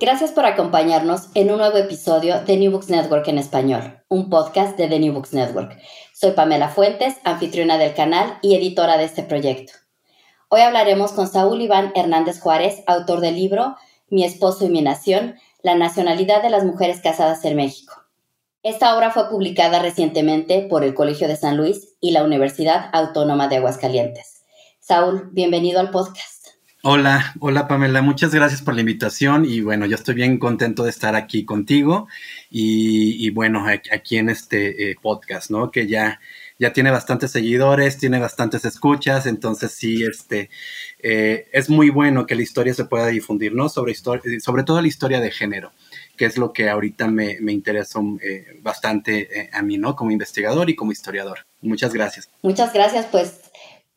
Gracias por acompañarnos en un nuevo episodio de New Books Network en español, un podcast de The New Books Network. Soy Pamela Fuentes, anfitriona del canal y editora de este proyecto. Hoy hablaremos con Saúl Iván Hernández Juárez, autor del libro Mi esposo y mi nación, la nacionalidad de las mujeres casadas en México. Esta obra fue publicada recientemente por el Colegio de San Luis y la Universidad Autónoma de Aguascalientes. Saúl, bienvenido al podcast. Hola, hola Pamela, muchas gracias por la invitación y bueno, yo estoy bien contento de estar aquí contigo y, bueno, aquí en este eh, podcast, ¿no? Que ya, ya tiene bastantes seguidores, tiene bastantes escuchas, entonces sí, este, eh, es muy bueno que la historia se pueda difundir, ¿no? Sobre, sobre todo la historia de género que es lo que ahorita me, me interesa eh, bastante a mí, ¿no? Como investigador y como historiador. Muchas gracias. Muchas gracias, pues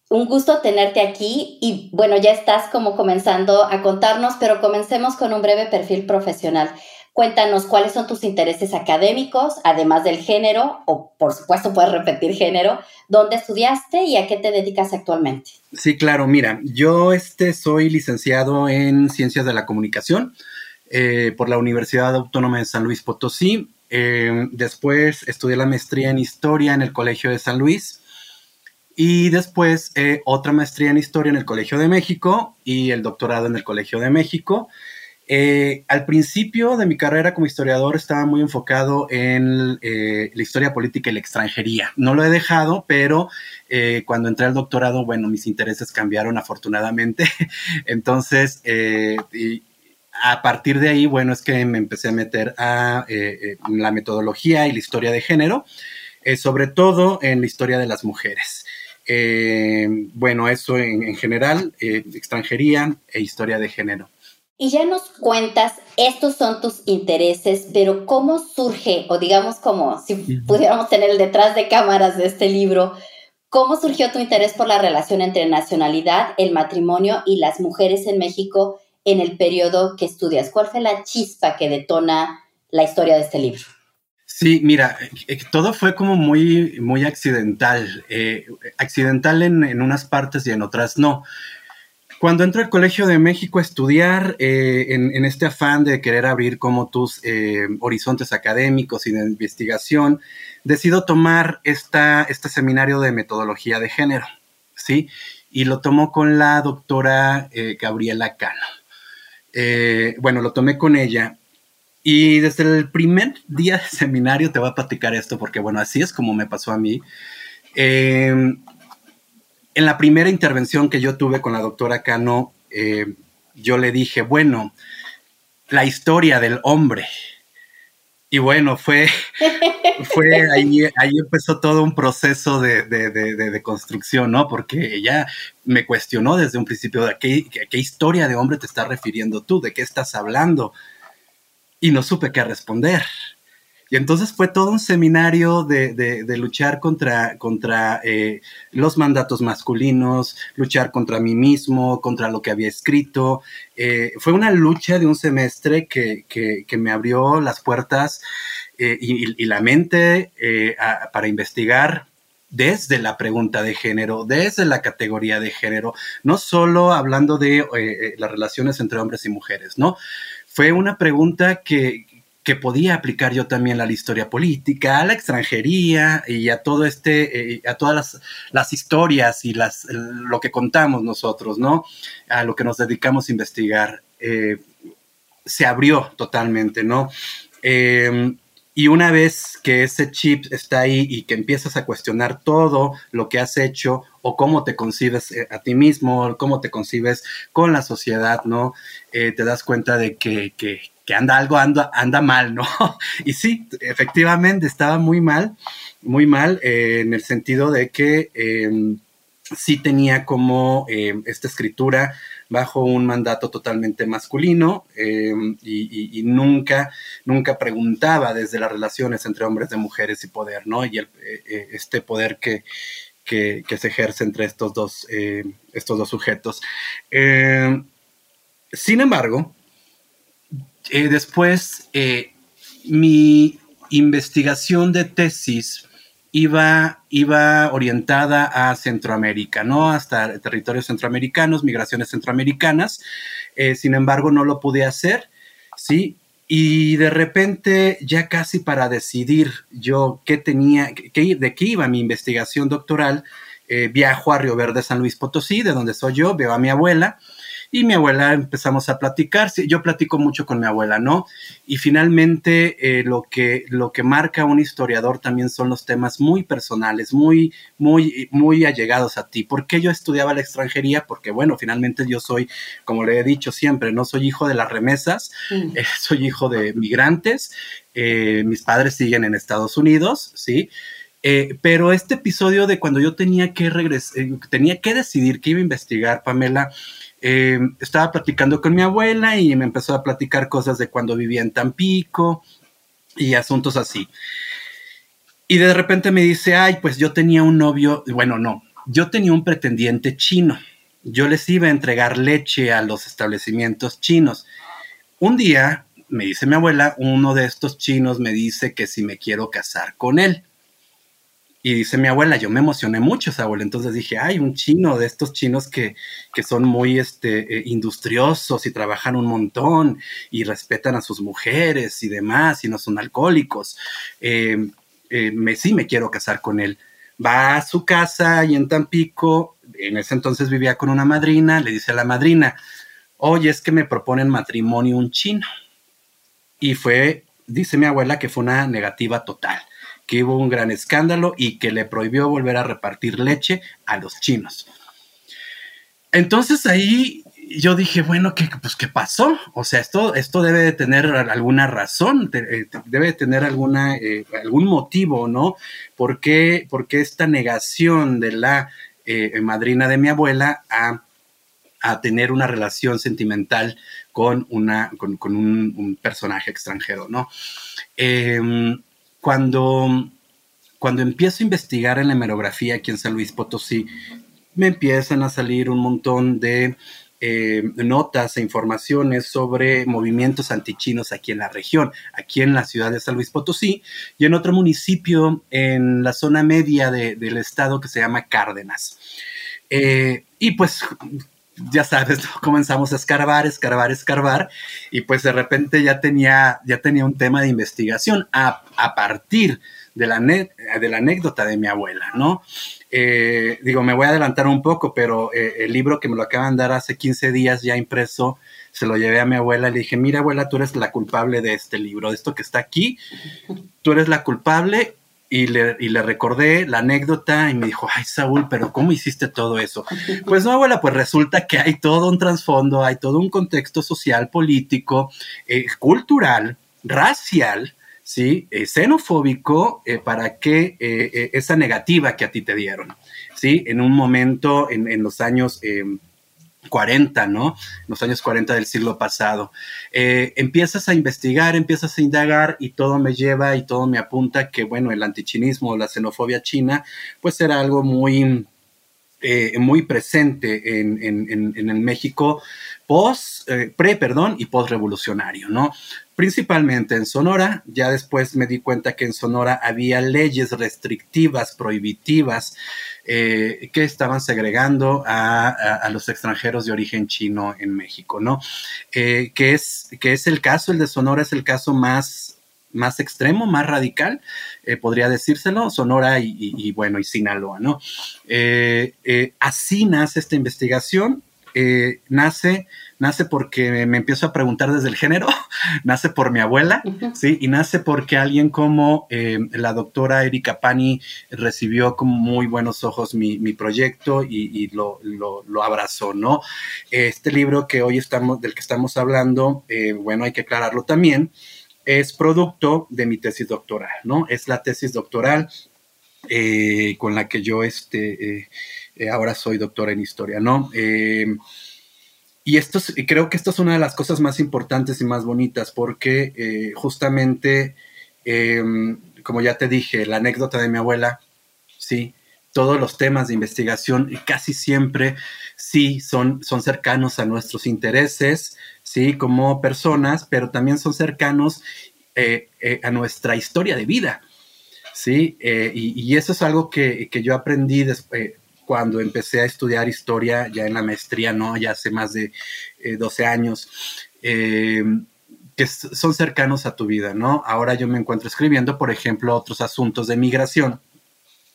un gusto tenerte aquí y bueno, ya estás como comenzando a contarnos, pero comencemos con un breve perfil profesional. Cuéntanos cuáles son tus intereses académicos, además del género, o por supuesto puedes repetir género, dónde estudiaste y a qué te dedicas actualmente. Sí, claro, mira, yo este, soy licenciado en Ciencias de la Comunicación eh, por la Universidad Autónoma de San Luis Potosí. Eh, después estudié la maestría en Historia en el Colegio de San Luis y después eh, otra maestría en historia en el Colegio de México y el doctorado en el Colegio de México. Eh, al principio de mi carrera como historiador estaba muy enfocado en eh, la historia política y la extranjería. No lo he dejado, pero cuando entré al doctorado, bueno, mis intereses cambiaron afortunadamente. Entonces, a partir de ahí, bueno, es que me empecé a meter a la metodología y la historia de género, sobre todo en la historia de las mujeres. Eh, bueno, eso en, general, eh, extranjería e historia de género. Y ya nos cuentas, estos son tus intereses, pero ¿cómo surge, o digamos como si pudiéramos tener el detrás de cámaras de este libro, cómo surgió tu interés por la relación entre nacionalidad, el matrimonio y las mujeres en México en el periodo que estudias? ¿Cuál fue la chispa que detona la historia de este libro? Sí, mira, eh, todo fue como muy, muy accidental, eh, accidental en, unas partes y en otras no. Cuando entro al Colegio de México a estudiar, eh, en, este afán de querer abrir como tus horizontes académicos y de investigación, decido tomar esta, este seminario de metodología de género, ¿sí? Y lo tomo con la doctora Gabriela Cano. bueno, lo tomé con ella y desde el primer día de seminario te voy a platicar esto, porque bueno, así es como me pasó a mí. Em, en la primera intervención que yo tuve con la doctora Cano, eh, yo le dije, bueno, la historia del hombre. Y bueno, fue, fue ahí, ahí empezó todo un proceso de, de, de, construcción, ¿no? Porque ella me cuestionó desde un principio de qué, qué historia de hombre te estás refiriendo tú, de qué estás hablando y no supe qué responder. Y entonces fue todo un seminario de, luchar contra, contra eh, los mandatos masculinos, luchar contra mí mismo, contra lo que había escrito. Eh, fue una lucha de un semestre que, me abrió las puertas eh, y, la mente para investigar desde la pregunta de género, desde la categoría de género, no solo hablando de eh, eh, las relaciones entre hombres y mujeres, ¿no? Fue una pregunta que, podía aplicar yo también a la historia política, a la extranjería y a todo este, eh, a todas las, historias y las, lo que contamos nosotros, ¿no? A lo que nos dedicamos a investigar. se abrió totalmente, ¿no? Y una vez que ese chip está ahí y que empiezas a cuestionar todo lo que has hecho o cómo te concibes eh, a ti mismo, cómo te concibes con la sociedad, ¿no? Eh, te das cuenta de que, anda algo, anda, anda mal, ¿no? y sí, efectivamente estaba muy mal, muy mal eh, en el sentido de que em, sí tenía como em, esta escritura bajo un mandato totalmente masculino em, y, nunca, nunca preguntaba desde las relaciones entre hombres y mujeres y poder, ¿no? Y eh, eh, este poder que, que, se ejerce entre estos dos, estos dos sujetos. Sin embargo, eh, después mi investigación de tesis iba, iba orientada a Centroamérica, ¿no? Hasta territorios centroamericanos, migraciones centroamericanas. Eh, sin embargo, no lo pude hacer, ¿sí? Y de repente, ya casi para decidir yo qué tenía, qué, de qué iba mi investigación doctoral, eh, viajo a Río Verde, San Luis Potosí, de donde soy yo, veo a mi abuela, y mi abuela empezamos a platicar. Yo platico mucho con mi abuela, ¿no? Y finalmente eh, lo, que, lo que marca un historiador también son los temas muy personales, muy, muy, muy allegados a ti. ¿Por qué yo estudiaba la extranjería? Porque, bueno, finalmente yo soy, como le he dicho siempre, no soy hijo de las remesas, mm. eh, soy hijo de migrantes. Eh, mis padres siguen en Estados Unidos, ¿sí? pero este episodio de cuando yo tenía que regresar, tenía que decidir qué iba a investigar, Pamela, eh, estaba platicando con mi abuela y me empezó a platicar cosas de cuando vivía en Tampico y asuntos así. Y de repente me dice, ay, pues yo tenía un novio, bueno, no, yo tenía un pretendiente chino. Yo les iba a entregar leche a los establecimientos chinos. Un día, me dice mi abuela, uno de estos chinos me dice que si me quiero casar con él. Y dice mi abuela, yo me emocioné mucho esa abuela, entonces dije, ay, un chino de estos chinos que, son muy este, eh, industriosos y trabajan un montón y respetan a sus mujeres y demás y no son alcohólicos. Eh, eh, me, sí me quiero casar con él. Va a su casa y en Tampico, en ese entonces vivía con una madrina, le dice a la madrina, oye, es que me proponen matrimonio un chino. Y fue, dice mi abuela, que fue una negativa total que hubo un gran escándalo y que le prohibió volver a repartir leche a los chinos. Entonces ahí yo dije, bueno, ¿qué, pues, ¿qué pasó? O sea, esto, esto debe de tener alguna razón, eh, debe de tener alguna, eh, algún motivo, ¿no? ¿Por qué, esta negación de la eh, madrina de mi abuela a, tener una relación sentimental con, una, con, un, un, personaje extranjero, ¿no? Em, cuando, cuando empiezo a investigar en la hemerografía aquí en San Luis Potosí, me empiezan a salir un montón de eh, notas e informaciones sobre movimientos antichinos aquí en la región, aquí en la ciudad de San Luis Potosí y en otro municipio en la zona media del estado que se llama Cárdenas. Eh, y pues ya sabes, comenzamos a escarbar, escarbar, escarbar, y pues de repente ya tenía, ya tenía un tema de investigación a, partir de la, de la anécdota de mi abuela, ¿no? Eh, digo, me voy a adelantar un poco, pero eh, el libro que me lo acaban de dar hace 15 días ya impreso, se lo llevé a mi abuela y le dije, mira abuela, tú eres la culpable de este libro, de esto que está aquí, tú eres la culpable y le, recordé la anécdota y me dijo, ay Saúl, pero ¿cómo hiciste todo eso? Pues no, abuela, pues resulta que hay todo un trasfondo, hay todo un contexto social, político, eh, cultural, racial, ¿sí? Eh, xenofóbico eh, para que esa negativa que a ti te dieron, ¿sí? En un momento, en, los años 40, ¿no? Los años 40 del siglo pasado. Eh, empiezas a investigar, empiezas a indagar y todo me lleva y todo me apunta que, bueno, el antichinismo, la xenofobia china, pues era algo muy, eh, muy presente en, el México post, eh, pre, perdón, y post revolucionario, ¿no? Principalmente en Sonora, ya después me di cuenta que en Sonora había leyes restrictivas, prohibitivas, eh, que estaban segregando a, los extranjeros de origen chino en México, ¿no? Eh, que, es, que es el caso, el de Sonora es el caso más, más extremo, más radical, eh, podría decírselo, Sonora y, bueno, y Sinaloa, ¿no? así nace esta investigación, nace nace porque me empiezo a preguntar desde el género, nace por mi abuela, ¿sí? Y nace porque alguien como eh, la doctora Erika Pani recibió con muy buenos ojos mi, proyecto y, lo, abrazó, ¿no? Este libro que hoy estamos, del que estamos hablando, eh, bueno, hay que aclararlo también, es producto de mi tesis doctoral, ¿no? Es la tesis doctoral eh, con la que yo, este, ahora soy doctora en historia, ¿no? Y esto creo que esto es una de las cosas más importantes y más bonitas porque eh, justamente, em, como ya te dije, la anécdota de mi abuela, sí, todos los temas de investigación casi siempre sí son, son cercanos a nuestros intereses, sí, como personas, pero también son cercanos eh, eh, a nuestra historia de vida. Sí, y, eso es algo que, que yo aprendí después cuando empecé a estudiar historia ya en la maestría, ¿no? Ya hace más de 12 eh, años, eh, que son cercanos a tu vida, ¿no? Ahora yo me encuentro escribiendo, por ejemplo, otros asuntos de migración,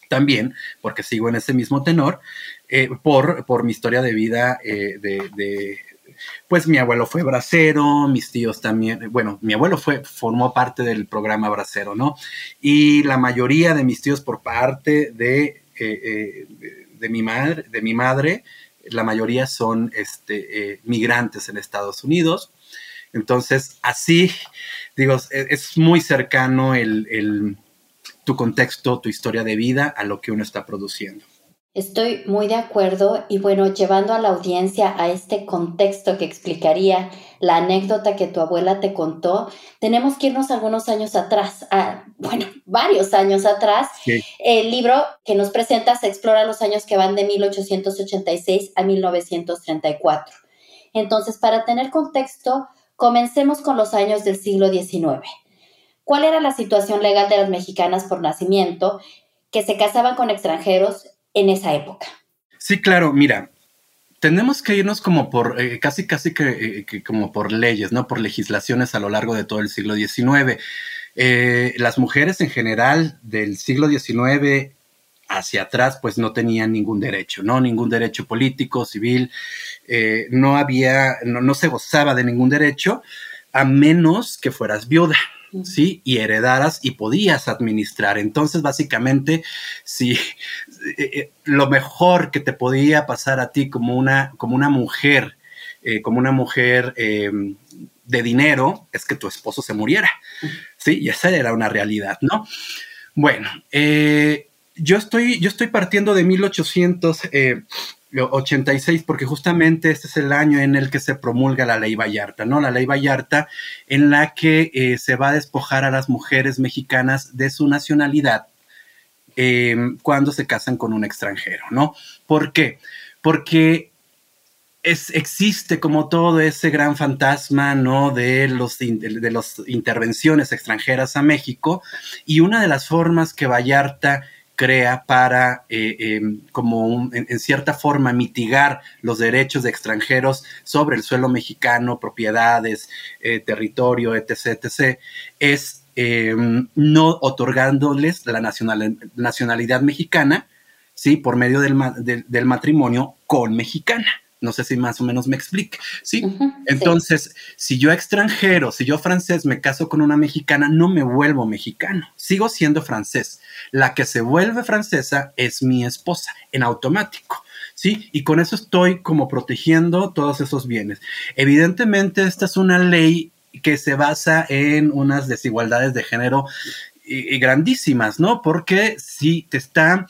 también, porque sigo en ese mismo tenor, eh, por, por mi historia de vida de, pues mi abuelo fue bracero, mis tíos también, bueno, mi abuelo fue, formó parte del programa bracero, ¿no? Y la mayoría de mis tíos por parte de, de mi madre, de mi madre la mayoría son este, eh, migrantes en Estados Unidos. Entonces, así, digo, e, es, muy cercano el, tu contexto, tu historia de vida a lo que uno está produciendo. Estoy muy de acuerdo y bueno, llevando a la audiencia a este contexto que explicaría la anécdota que tu abuela te contó, tenemos que irnos algunos años atrás, bueno, varios años atrás. El libro que nos presenta se explora los años que van de 1886 a 1934. Entonces, para tener contexto, comencemos con los años del siglo XIX. ¿Cuál era la situación legal de las mexicanas por nacimiento que se casaban con extranjeros en esa época. Sí, claro, mira, tenemos que irnos como por, eh, casi, casi eh, que, como por leyes, ¿no? Por legislaciones a lo largo de todo el siglo XIX. Eh, las mujeres en general del siglo XIX hacia atrás, pues no tenían ningún derecho, ¿no? Ningún derecho político, civil, no había, no, no se gozaba de ningún derecho, a menos que fueras viuda, ¿sí? Y heredaras y podías administrar. Entonces, básicamente, si eh, eh, lo mejor que te podía pasar a ti como una, como una mujer, eh, como una mujer de dinero, es que tu esposo se muriera, ¿sí? Y esa era una realidad, ¿no? Bueno, yo, estoy, yo estoy partiendo de 1800. 86, porque justamente este es el año en el que se promulga la ley Vallarta, ¿no? La ley Vallarta en la que eh, se va a despojar a las mujeres mexicanas de su nacionalidad em, cuando se casan con un extranjero, ¿no? ¿Por qué? Porque es, existe como todo ese gran fantasma, ¿no? De los, de las intervenciones extranjeras a México y una de las formas que Vallarta crea para, eh, em, como en, cierta forma, mitigar los derechos de extranjeros sobre el suelo mexicano, propiedades, eh, territorio, etc., etc., es em, no otorgándoles la nacionalidad mexicana, ¿sí? Por medio del, del matrimonio con mexicana. No sé si más o menos me explique. Sí. Entonces, si yo extranjero, si yo francés me caso con una mexicana, no me vuelvo mexicano. Sigo siendo francés. La que se vuelve francesa es mi esposa en automático. ¿sí? Y con eso estoy como protegiendo todos esos bienes. Evidentemente, esta es una ley que se basa en unas desigualdades de género y, grandísimas, ¿no? Porque si te está,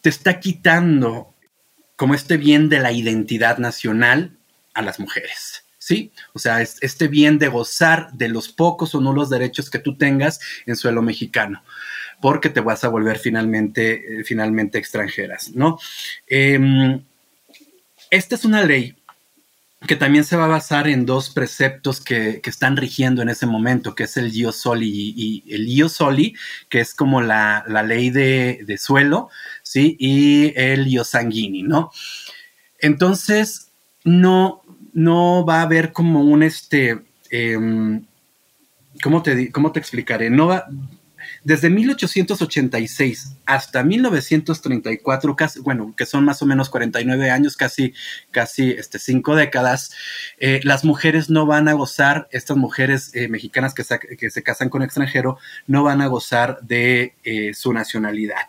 te está quitando como este bien de la identidad nacional a las mujeres. ¿sí? O sea, este bien de gozar de los pocos o nulos derechos que tú tengas en suelo mexicano, porque te vas a volver finalmente, eh, finalmente extranjeras, ¿no? Em, esta es una ley que también se va a basar en dos preceptos que, están rigiendo en ese momento, que es el Gio Soli y, el Gio Soli, que es como la, ley de, suelo, ¿sí? Y el Gio Sanguini, ¿no? Entonces, no, no va a haber como un este. Em, ¿cómo, te, ¿Cómo te explicaré? No va. Desde 1886 hasta 1934, casi, bueno, que son más o menos 49 años, casi, casi este, cinco décadas, eh, las mujeres no van a gozar, estas mujeres eh, mexicanas que se, que se, casan con extranjero, no van a gozar de eh, su nacionalidad.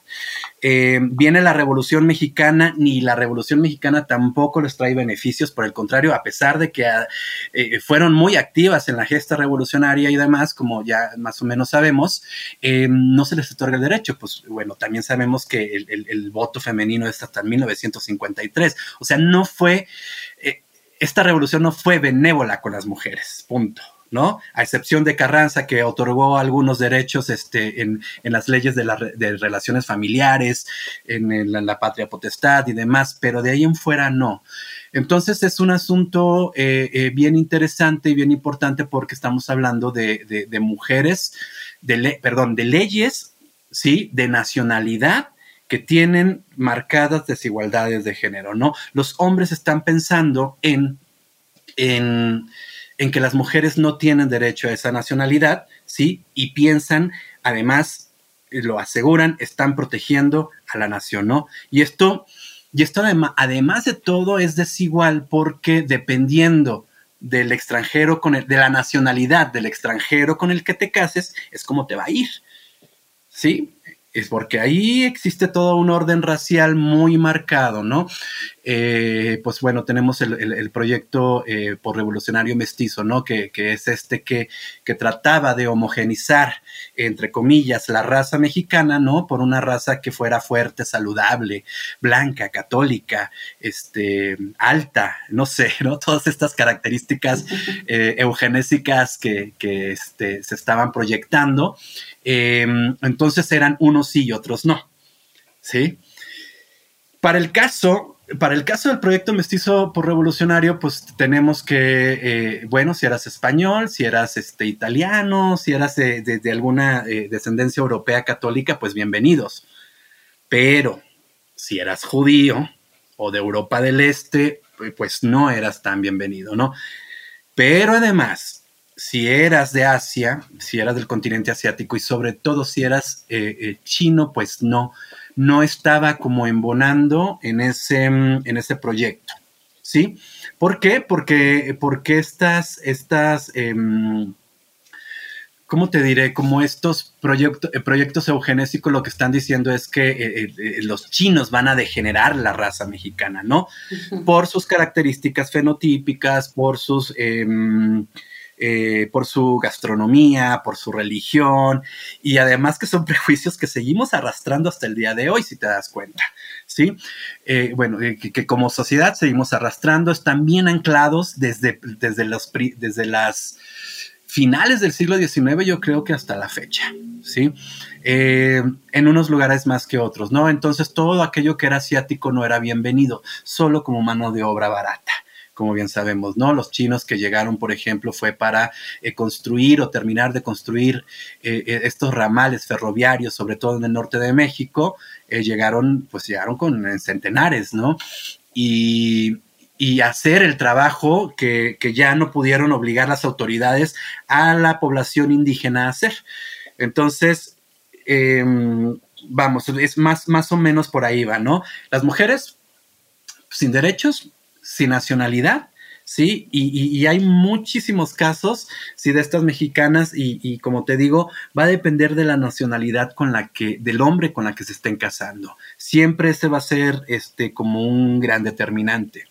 Viene la Revolución Mexicana, ni la Revolución Mexicana tampoco les trae beneficios, por el contrario, a pesar de que ah, fueron muy activas en la gesta revolucionaria y demás, como ya más o menos sabemos, no se les otorga el derecho. Pues bueno, también sabemos que el, voto femenino es hasta 1953. O sea, no fue, esta revolución no fue benévola con las mujeres, punto. ¿no? A excepción de Carranza, que otorgó algunos derechos este, en, las leyes de, relaciones familiares, en, la patria potestad y demás, pero de ahí en fuera no. Entonces es un asunto eh, eh, bien interesante y bien importante porque estamos hablando de, mujeres, de perdón, de leyes, ¿sí? De nacionalidad que tienen marcadas desigualdades de género, ¿no? Los hombres están pensando en, en que las mujeres no tienen derecho a esa nacionalidad, ¿sí? Y piensan, además, lo aseguran, están protegiendo a la nación, ¿no? Y esto, y esto además, de todo es desigual porque dependiendo del extranjero con el, de la nacionalidad del extranjero con el que te cases, es como te va a ir. ¿Sí? es porque ahí existe todo un orden racial muy marcado, ¿no? Eh, pues bueno, tenemos el, proyecto eh, por revolucionario mestizo, ¿no? Que, es este que, que, trataba de homogenizar, entre comillas, la raza mexicana, ¿no? Por una raza que fuera fuerte, saludable, blanca, católica, este, alta, no sé, ¿no? Todas estas características eh, eugenésicas que, que este, se estaban proyectando Em, entonces eran unos sí y otros no. ¿Sí? Para el caso, para el caso del proyecto mestizo por revolucionario, pues tenemos que, eh, bueno, si eras español, si eras este, italiano, si eras de, alguna eh, descendencia europea católica, pues bienvenidos. Pero si eras judío o de Europa del Este, pues no eras tan bienvenido, ¿no? Pero además, si eras de Asia, si eras del continente asiático y sobre todo si eras eh, chino, pues no, no estaba como embonando en ese, mm, en ese proyecto. ¿Sí? ¿Por qué? Porque, porque estas, estas em, ¿cómo te diré? Como estos eh, proyectos eugenésicos lo que están diciendo es que los chinos van a degenerar la raza mexicana, ¿no? Por sus características fenotípicas, por sus... Eh, por su gastronomía, por su religión, y además que son prejuicios que seguimos arrastrando hasta el día de hoy, si te das cuenta, ¿sí? Eh, bueno, eh, que, como sociedad seguimos arrastrando, están bien anclados desde, desde las finales del siglo XIX, yo creo que hasta la fecha, ¿sí? en unos lugares más que otros, ¿no? Entonces todo aquello que era asiático no era bienvenido, solo como mano de obra barata como bien sabemos, ¿no? Los chinos que llegaron, por ejemplo, fue para eh, construir o terminar de construir eh, eh, estos ramales ferroviarios, sobre todo en el norte de México, llegaron, pues llegaron con centenares, ¿no? Y, hacer el trabajo que, ya no pudieron obligar las autoridades a la población indígena a hacer. Entonces, em, vamos, es más, más o menos por ahí va, ¿no? Las mujeres sin derechos, sin nacionalidad, ¿sí? Y, hay muchísimos casos, sí, de estas mexicanas y, como te digo, va a depender de la nacionalidad con la que, del hombre con la que se estén casando. Siempre ese va a ser, este, como un gran determinante.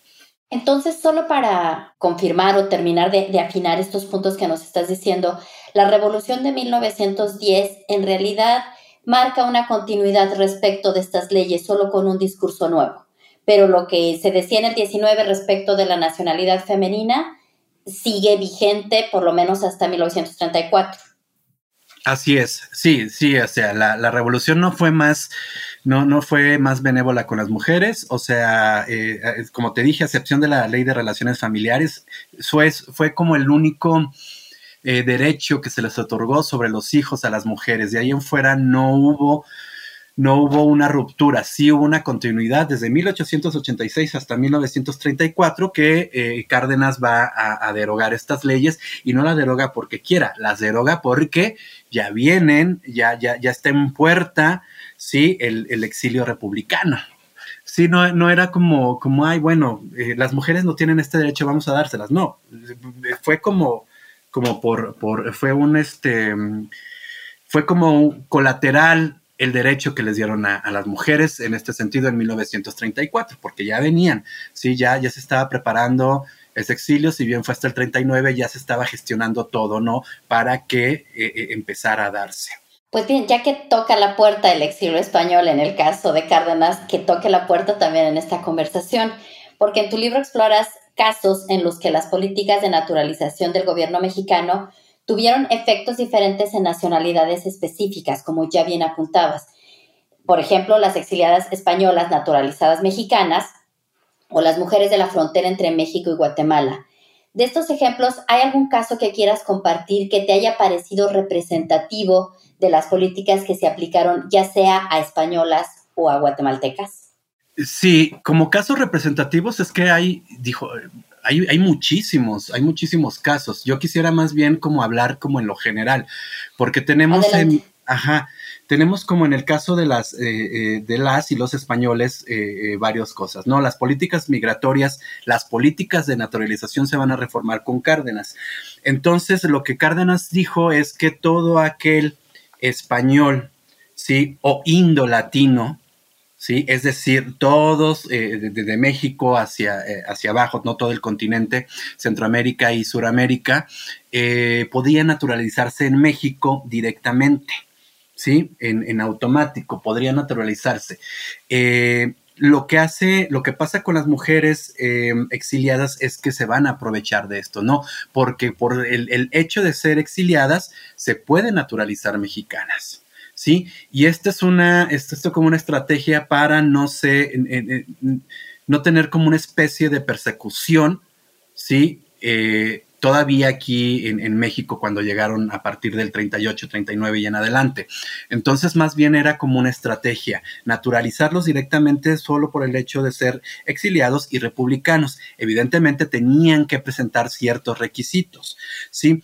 Entonces, solo para confirmar o terminar de, de afinar estos puntos que nos estás diciendo, la revolución de 1910 en realidad marca una continuidad respecto de estas leyes, solo con un discurso nuevo pero lo que se decía en el 19 respecto de la nacionalidad femenina sigue vigente por lo menos hasta 1934. Así es, sí, sí, o sea, la, revolución no fue más, no, no fue más benévola con las mujeres, o sea, eh, como te dije, a excepción de la ley de relaciones familiares, fue, fue como el único eh, derecho que se les otorgó sobre los hijos a las mujeres. De ahí en fuera no hubo no hubo una ruptura, sí hubo una continuidad desde 1886 hasta 1934 que eh, Cárdenas va a, derogar estas leyes y no las deroga porque quiera, las deroga porque ya vienen, ya, ya, ya está en puerta, sí, el, exilio republicano. Sí, no, no era como, como, ay, bueno, eh, las mujeres no tienen este derecho, vamos a dárselas. No, fue como, como por, por, fue un, este, fue como un colateral el derecho que les dieron a, las mujeres en este sentido en 1934, porque ya venían, sí, ya, ya se estaba preparando ese exilio, si bien fue hasta el 39, ya se estaba gestionando todo, ¿no? Para que eh, eh, empezara a darse. Pues bien, ya que toca la puerta el exilio español en el caso de Cárdenas, que toque la puerta también en esta conversación, porque en tu libro exploras casos en los que las políticas de naturalización del gobierno mexicano tuvieron efectos diferentes en nacionalidades específicas, como ya bien apuntabas. Por ejemplo, las exiliadas españolas naturalizadas mexicanas o las mujeres de la frontera entre México y Guatemala. De estos ejemplos, ¿hay algún caso que quieras compartir que te haya parecido representativo de las políticas que se aplicaron ya sea a españolas o a guatemaltecas? Sí, como casos representativos es que hay, dijo, hay, muchísimos, hay muchísimos casos. Yo quisiera más bien como hablar como en lo general, porque tenemos en, ajá, tenemos como en el caso de las, eh, eh, de las y los españoles eh, varias cosas, ¿no? Las políticas migratorias, las políticas de naturalización se van a reformar con Cárdenas. Entonces, lo que Cárdenas dijo es que todo aquel español, ¿sí? O indo-latino, ¿sí? Es decir, todos desde eh, México hacia, eh, hacia abajo, no todo el continente, Centroamérica y Suramérica, eh, podían naturalizarse en México directamente, ¿sí? En, automático, podrían naturalizarse. lo que hace, lo que pasa con las mujeres exiliadas es que se van a aprovechar de esto, ¿no? Porque por el, el hecho de ser exiliadas, se pueden naturalizar mexicanas. ¿Sí? Y esta es una, esto es como una estrategia para no sé, no tener como una especie de persecución, ¿sí? Eh, todavía aquí en, México cuando llegaron a partir del 38, 39 y en adelante. Entonces, más bien era como una estrategia, naturalizarlos directamente solo por el hecho de ser exiliados y republicanos. Evidentemente tenían que presentar ciertos requisitos, ¿sí?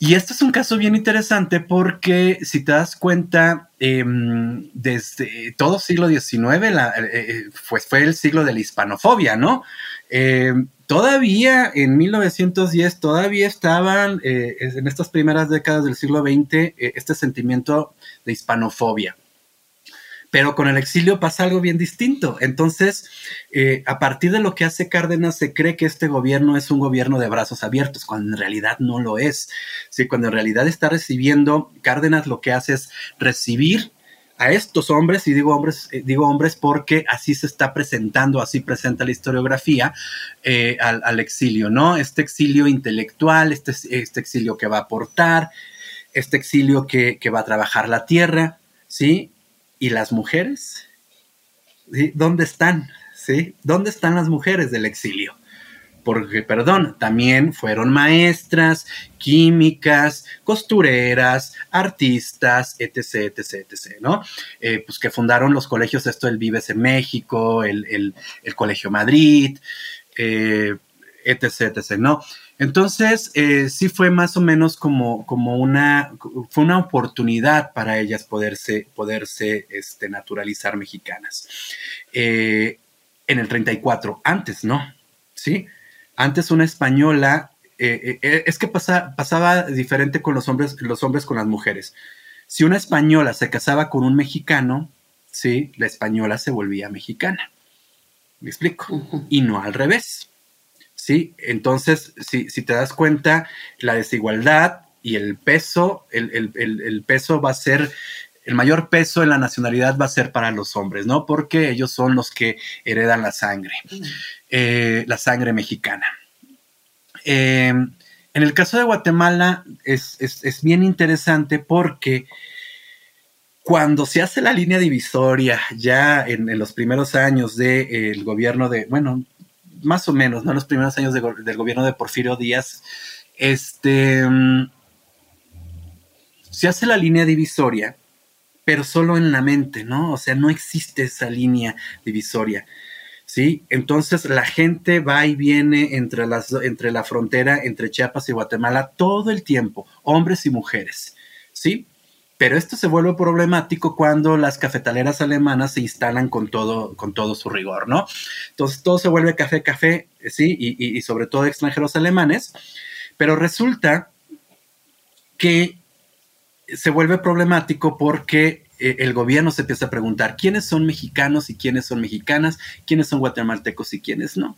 Y este es un caso bien interesante porque si te das cuenta, em, desde todo siglo XIX eh, pues fue el siglo de la hispanofobia, ¿no? Em, todavía en 1910, todavía estaban eh, en estas primeras décadas del siglo XX este sentimiento de hispanofobia. Pero con el exilio pasa algo bien distinto. Entonces, eh, a partir de lo que hace Cárdenas, se cree que este gobierno es un gobierno de brazos abiertos, cuando en realidad no lo es. Sí, cuando en realidad está recibiendo, Cárdenas lo que hace es recibir a estos hombres, y digo hombres, eh, digo hombres porque así se está presentando, así presenta la historiografía eh, al, exilio, ¿no? Este exilio intelectual, este, este, exilio que va a aportar, este exilio que, que va a trabajar la tierra, ¿sí? ¿Y las mujeres? ¿Dónde están? ¿Sí? ¿Dónde están las mujeres del exilio? Porque, perdón, también fueron maestras, químicas, costureras, artistas, etc., etc., etc., ¿no? Eh, pues que fundaron los colegios, esto el Vives en México, el, Colegio Madrid, eh, etc., etc., ¿no? Entonces, eh, sí fue más o menos como, como una, fue una oportunidad para ellas poderse, poderse este, naturalizar mexicanas. Eh, en el 34, antes no, ¿sí? Antes una española, eh, es que pasaba diferente con los hombres, los hombres con las mujeres. Si una española se casaba con un mexicano, ¿sí? La española se volvía mexicana. ¿Me explico? Y no al revés. ¿Sí? Entonces, si, te das cuenta, la desigualdad y el peso, el, peso va a ser el mayor peso en la nacionalidad va a ser para los hombres, ¿no? Porque ellos son los que heredan la sangre, eh, la sangre mexicana. Eh, en el caso de Guatemala es, bien interesante porque cuando se hace la línea divisoria ya en, los primeros años del gobierno de, bueno, más o menos, ¿no? Los primeros años del gobierno de Porfirio Díaz, este, mm, se hace la línea divisoria, pero solo en la mente, ¿no? O sea, no existe esa línea divisoria. ¿Sí? Entonces la gente va y viene entre, las, entre la frontera, entre Chiapas y Guatemala todo el tiempo, hombres y mujeres, ¿sí? Pero esto se vuelve problemático cuando las cafetaleras alemanas se instalan con todo, con todo su rigor, ¿no? Entonces todo se vuelve café, café, sí, y, sobre todo extranjeros alemanes, pero resulta que se vuelve problemático porque eh, el gobierno se empieza a preguntar quiénes son mexicanos y quiénes son mexicanas, quiénes son guatemaltecos y quiénes no.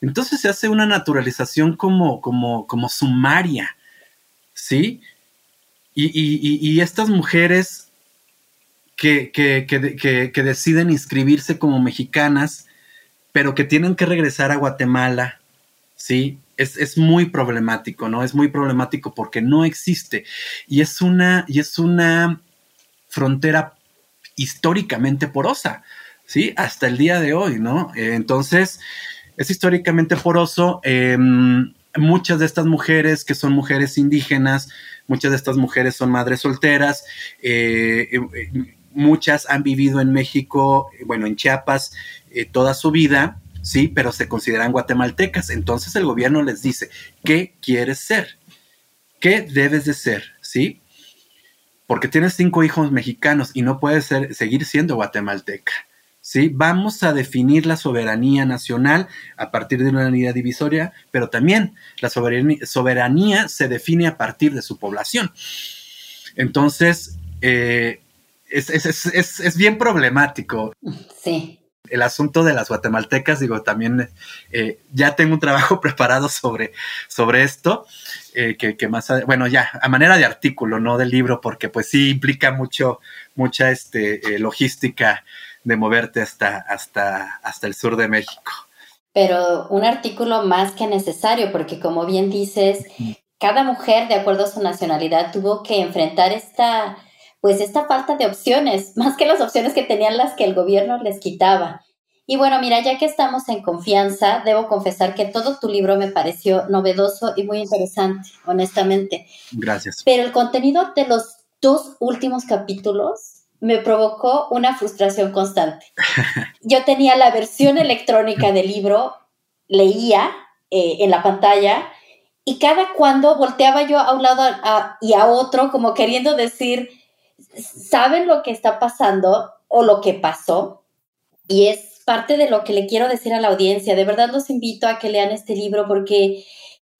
Entonces se hace una naturalización como, como, como sumaria, ¿sí? Y, estas mujeres que, que, deciden inscribirse como mexicanas, pero que tienen que regresar a Guatemala, ¿sí? Es, es, muy problemático, ¿no? Es muy problemático porque no existe. Y es una, y es una frontera históricamente porosa, ¿sí? Hasta el día de hoy, ¿no? Eh, entonces, es históricamente poroso. Em, muchas de estas mujeres que son mujeres indígenas, muchas de estas mujeres son madres solteras, eh, eh, muchas han vivido en México, bueno, en Chiapas, eh, toda su vida, sí, pero se consideran guatemaltecas. Entonces el gobierno les dice, ¿qué quieres ser? ¿Qué debes de ser? ¿Sí? Porque tienes cinco hijos mexicanos y no puedes ser, seguir siendo guatemalteca. ¿Sí? Vamos a definir la soberanía nacional a partir de una unidad divisoria, pero también la soberanía, se define a partir de su población. Entonces, eh, es, bien problemático. Sí. El asunto de las guatemaltecas, digo, también eh, ya tengo un trabajo preparado sobre, sobre esto, eh, que, más, bueno, ya, a manera de artículo, no de libro, porque pues sí implica mucho, mucha este, logística de moverte hasta, hasta, hasta el sur de México. Pero un artículo más que necesario, porque como bien dices, cada mujer, de acuerdo a su nacionalidad, tuvo que enfrentar esta, pues esta falta de opciones, más que las opciones que tenían las que el gobierno les quitaba. Y bueno, mira, ya que estamos en confianza, debo confesar que todo tu libro me pareció novedoso y muy interesante, honestamente. Gracias. Pero el contenido de los dos últimos capítulos me provocó una frustración constante. Yo tenía la versión electrónica del libro, leía eh, en la pantalla y cada cuando volteaba yo a un lado y a otro como queriendo decir, ¿saben lo que está pasando o lo que pasó? Y es parte de lo que le quiero decir a la audiencia. De verdad los invito a que lean este libro porque,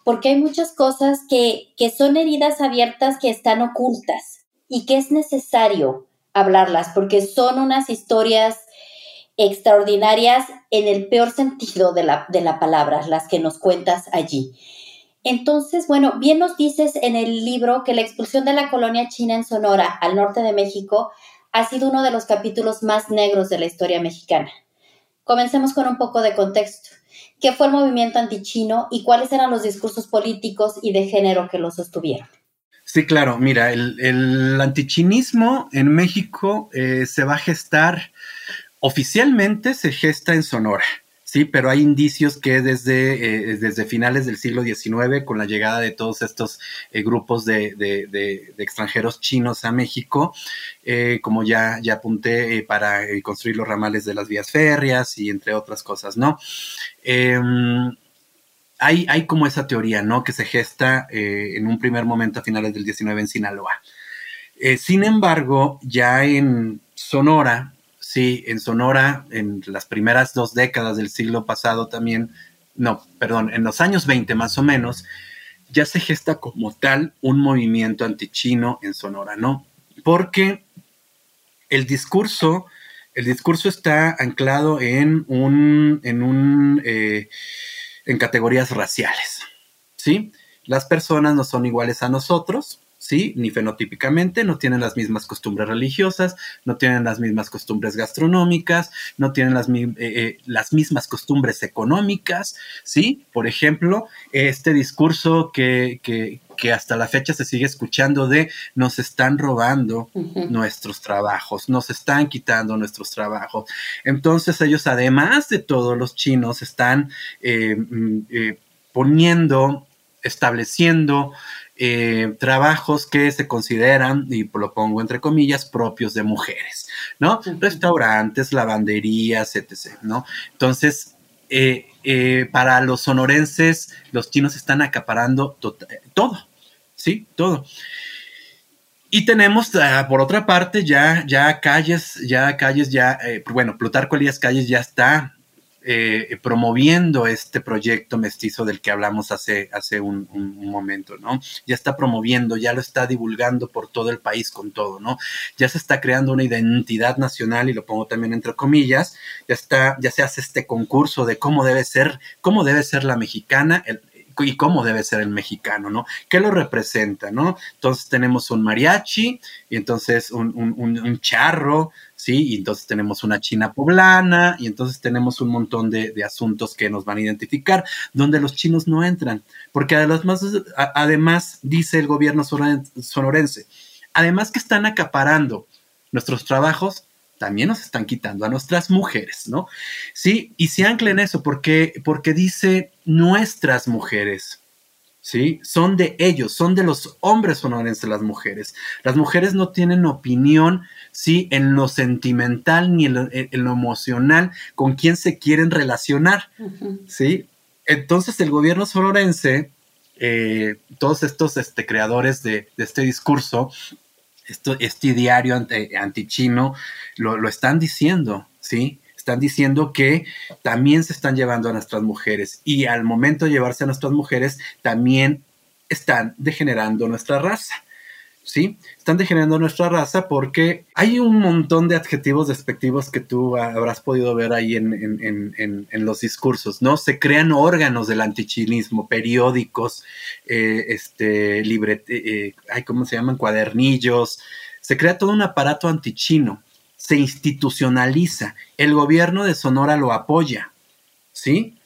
porque hay muchas cosas que, que son heridas abiertas que están ocultas y que es necesario hablarlas, porque son unas historias extraordinarias en el peor sentido de la, de la palabra, las que nos cuentas allí. Entonces, bueno, bien nos dices en el libro que la expulsión de la colonia china en Sonora, al norte de México, ha sido uno de los capítulos más negros de la historia mexicana. Comencemos con un poco de contexto. ¿Qué fue el movimiento antichino y cuáles eran los discursos políticos y de género que lo sostuvieron? Sí, claro. Mira, el, antichinismo en México eh, se va a gestar, oficialmente se gesta en Sonora. Sí, pero hay indicios que desde, eh, desde finales del siglo XIX, con la llegada de todos estos eh, grupos de, extranjeros chinos a México, como ya, ya apunté, para construir los ramales de las vías férreas y entre otras cosas, ¿no? Em, hay, como esa teoría, ¿no? Que se gesta eh, en un primer momento a finales del 19 en Sinaloa. Eh, sin embargo, ya en Sonora, sí, en Sonora, en las primeras dos décadas del siglo pasado también, no, perdón, en los años 20 más o menos, ya se gesta como tal un movimiento antichino en Sonora, ¿no? Porque el discurso, el discurso está anclado en un, en un, eh, en categorías raciales, ¿sí? Las personas no son iguales a nosotros, ¿sí? Ni fenotípicamente, no tienen las mismas costumbres religiosas, no tienen las mismas costumbres gastronómicas, no tienen las, eh, eh, las mismas costumbres económicas, ¿sí? Por ejemplo, este discurso que, que, que hasta la fecha se sigue escuchando de nos están robando nuestros trabajos, nos están quitando nuestros trabajos. Entonces ellos, además de todos los chinos, están eh, mm, poniendo, estableciendo eh, trabajos que se consideran, y lo pongo entre comillas, propios de mujeres, ¿no? Restaurantes, lavanderías, etc., ¿no? Entonces, eh, eh, para los sonorenses, los chinos están acaparando todo, ¿sí? Todo. Y tenemos, ah, por otra parte, ya, ya calles, ya calles, ya, bueno, Plutarco Elías Calles ya está eh, promoviendo este proyecto mestizo del que hablamos hace, hace un, momento, ¿no? Ya está promoviendo, ya lo está divulgando por todo el país con todo, ¿no? Ya se está creando una identidad nacional y lo pongo también entre comillas, ya está, ya se hace este concurso de cómo debe ser, cómo debe ser la mexicana, y cómo debe ser el mexicano, ¿no? ¿Qué lo representa, no? Entonces tenemos un mariachi y entonces un, un charro, ¿sí? Y entonces tenemos una China poblana y entonces tenemos un montón de, asuntos que nos van a identificar, donde los chinos no entran, porque además, además dice el gobierno sonorense, además que están acaparando nuestros trabajos, también nos están quitando a nuestras mujeres, ¿no? Sí, y se ancla en eso porque, porque dice nuestras mujeres, ¿sí? Son de ellos, son de los hombres sonorenses las mujeres. Las mujeres no tienen opinión ¿sí? En lo sentimental ni en lo, emocional con quién se quieren relacionar, ¿sí? Entonces el gobierno sonorense, eh, todos estos este, creadores de, este discurso, esto, este diario anti, antichino, lo, lo están diciendo, ¿sí? Están diciendo que también se están llevando a nuestras mujeres y al momento de llevarse a nuestras mujeres también están degenerando nuestra raza. ¿Sí? Están degenerando nuestra raza porque hay un montón de adjetivos despectivos que tú habrás podido ver ahí en, los discursos, ¿no? Se crean órganos del antichinismo, periódicos, eh, este, libre, eh, ¿cómo se llaman? Cuadernillos. Se crea todo un aparato antichino, se institucionaliza. El gobierno de Sonora lo apoya, ¿sí?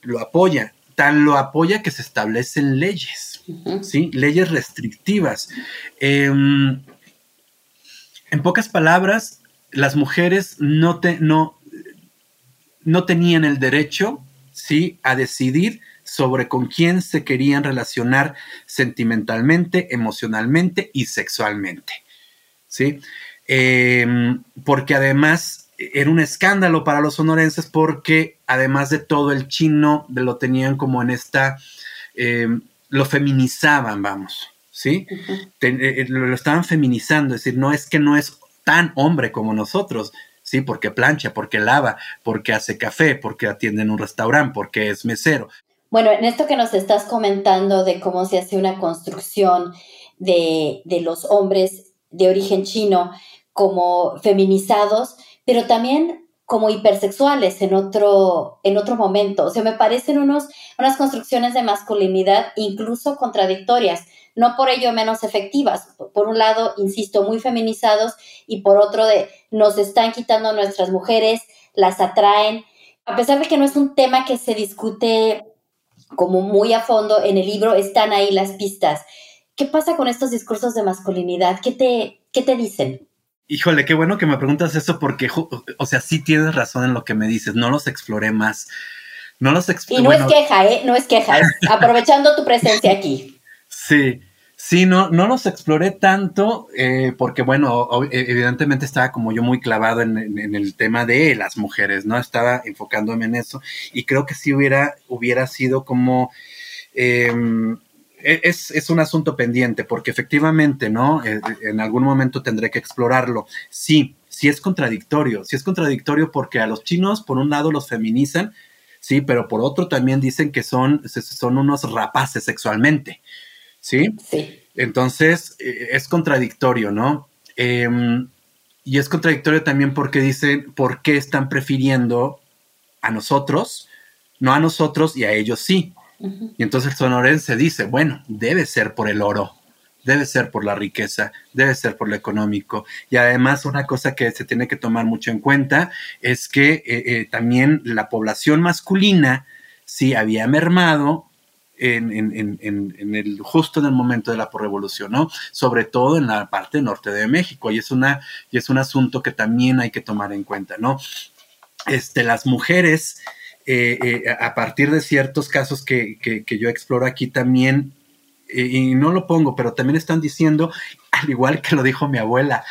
Lo apoya. Tan lo apoya que se establecen leyes. ¿sí? Leyes restrictivas. Em, en pocas palabras, las mujeres no, no, no tenían el derecho, ¿sí? A decidir sobre con quién se querían relacionar sentimentalmente, emocionalmente y sexualmente, ¿sí? Em, porque además era un escándalo para los sonorenses porque además de todo el chino lo tenían como en esta em, lo feminizaban, vamos, ¿sí? Eh, lo, estaban feminizando, es decir, no es que no es tan hombre como nosotros, ¿sí? Porque plancha, porque lava, porque hace café, porque atiende en un restaurante, porque es mesero. Bueno, en esto que nos estás comentando de cómo se hace una construcción de, de los hombres de origen chino como feminizados, pero también como hipersexuales en otro, en otro momento. O sea, me parecen unos, unas construcciones de masculinidad incluso contradictorias, no por ello menos efectivas. Por un lado, insisto, muy feminizados y por otro, de nos están quitando a nuestras mujeres, las atraen. A pesar de que no es un tema que se discute como muy a fondo en el libro, están ahí las pistas. ¿Qué pasa con estos discursos de masculinidad? ¿Qué te, qué te dicen? Híjole, qué bueno que me preguntas eso porque, o sea, sí tienes razón en lo que me dices, no los exploré más. No los exploré. Y no es queja, ¿eh? No es queja, aprovechando tu presencia aquí. Sí, sí, no, no los exploré tanto eh, porque, bueno, evidentemente estaba como yo muy clavado en, el tema de las mujeres, ¿no? Estaba enfocándome en eso y creo que sí hubiera, hubiera sido como... Em, e, es, un asunto pendiente, porque efectivamente, ¿no? Eh, en algún momento tendré que explorarlo. Sí, sí es contradictorio, sí es contradictorio porque a los chinos, por un lado, los feminizan, sí, pero por otro también dicen que son, son unos rapaces sexualmente, ¿sí? Sí. Entonces, eh, es contradictorio, ¿no? Em, y es contradictorio también porque dicen, ¿por qué están prefiriendo a nosotros, no a nosotros y a ellos sí? Y entonces el sonorense dice, bueno, debe ser por el oro, debe ser por la riqueza, debe ser por lo económico. Y además una cosa que se tiene que tomar mucho en cuenta es que eh, eh, también la población masculina sí había mermado en, el justo en el momento de la revolución, ¿no? Sobre todo en la parte norte de México, y es una, y es un asunto que también hay que tomar en cuenta, ¿no? Este, las mujeres, eh, a partir de ciertos casos que, que yo exploro aquí también, y no lo pongo, pero también están diciendo, al igual que lo dijo mi abuela,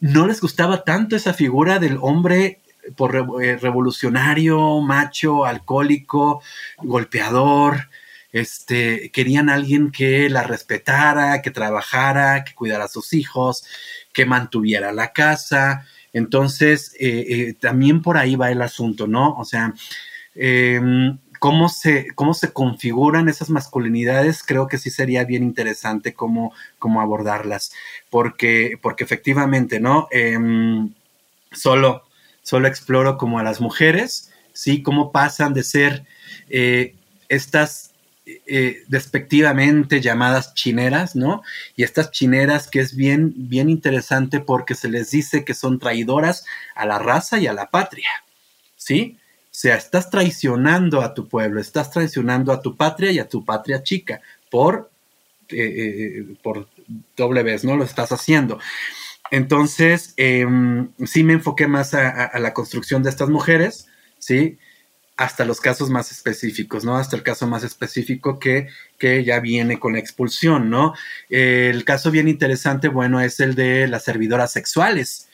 no les gustaba tanto esa figura del hombre por eh, revolucionario, macho, alcohólico, golpeador. Este, querían alguien que la respetara, que trabajara, que cuidara a sus hijos, que mantuviera la casa. Entonces, eh, eh, también por ahí va el asunto, ¿no? O sea, em, cómo se, cómo se configuran esas masculinidades, creo que sí sería bien interesante cómo, cómo abordarlas, porque, porque efectivamente, ¿no? Em, solo, solo exploro como a las mujeres, ¿sí? Cómo pasan de ser eh, estas eh, despectivamente llamadas chineras, ¿no? Y estas chineras que es bien, bien interesante porque se les dice que son traidoras a la raza y a la patria, ¿sí? O sea, estás traicionando a tu pueblo, estás traicionando a tu patria y a tu patria chica por, eh, eh, por doble vez, ¿no? Lo estás haciendo. Entonces, em, sí me enfoqué más a, la construcción de estas mujeres, ¿sí? Hasta los casos más específicos, ¿no? Hasta el caso más específico que, que ya viene con la expulsión, ¿no? el caso bien interesante, bueno, es el de las servidoras sexuales,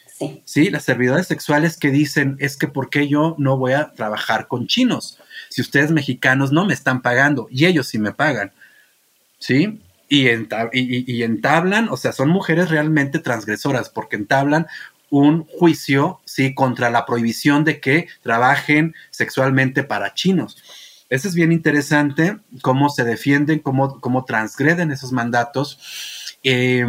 Sí. las servidoras sexuales que dicen es que ¿por qué yo no voy a trabajar con chinos? Si ustedes mexicanos no me están pagando y ellos sí me pagan, ¿sí? Y, y, entablan, o sea, son mujeres realmente transgresoras porque entablan un juicio, ¿sí? Contra la prohibición de que trabajen sexualmente para chinos. Eso es bien interesante, cómo se defienden, cómo, cómo transgreden esos mandatos. Eh,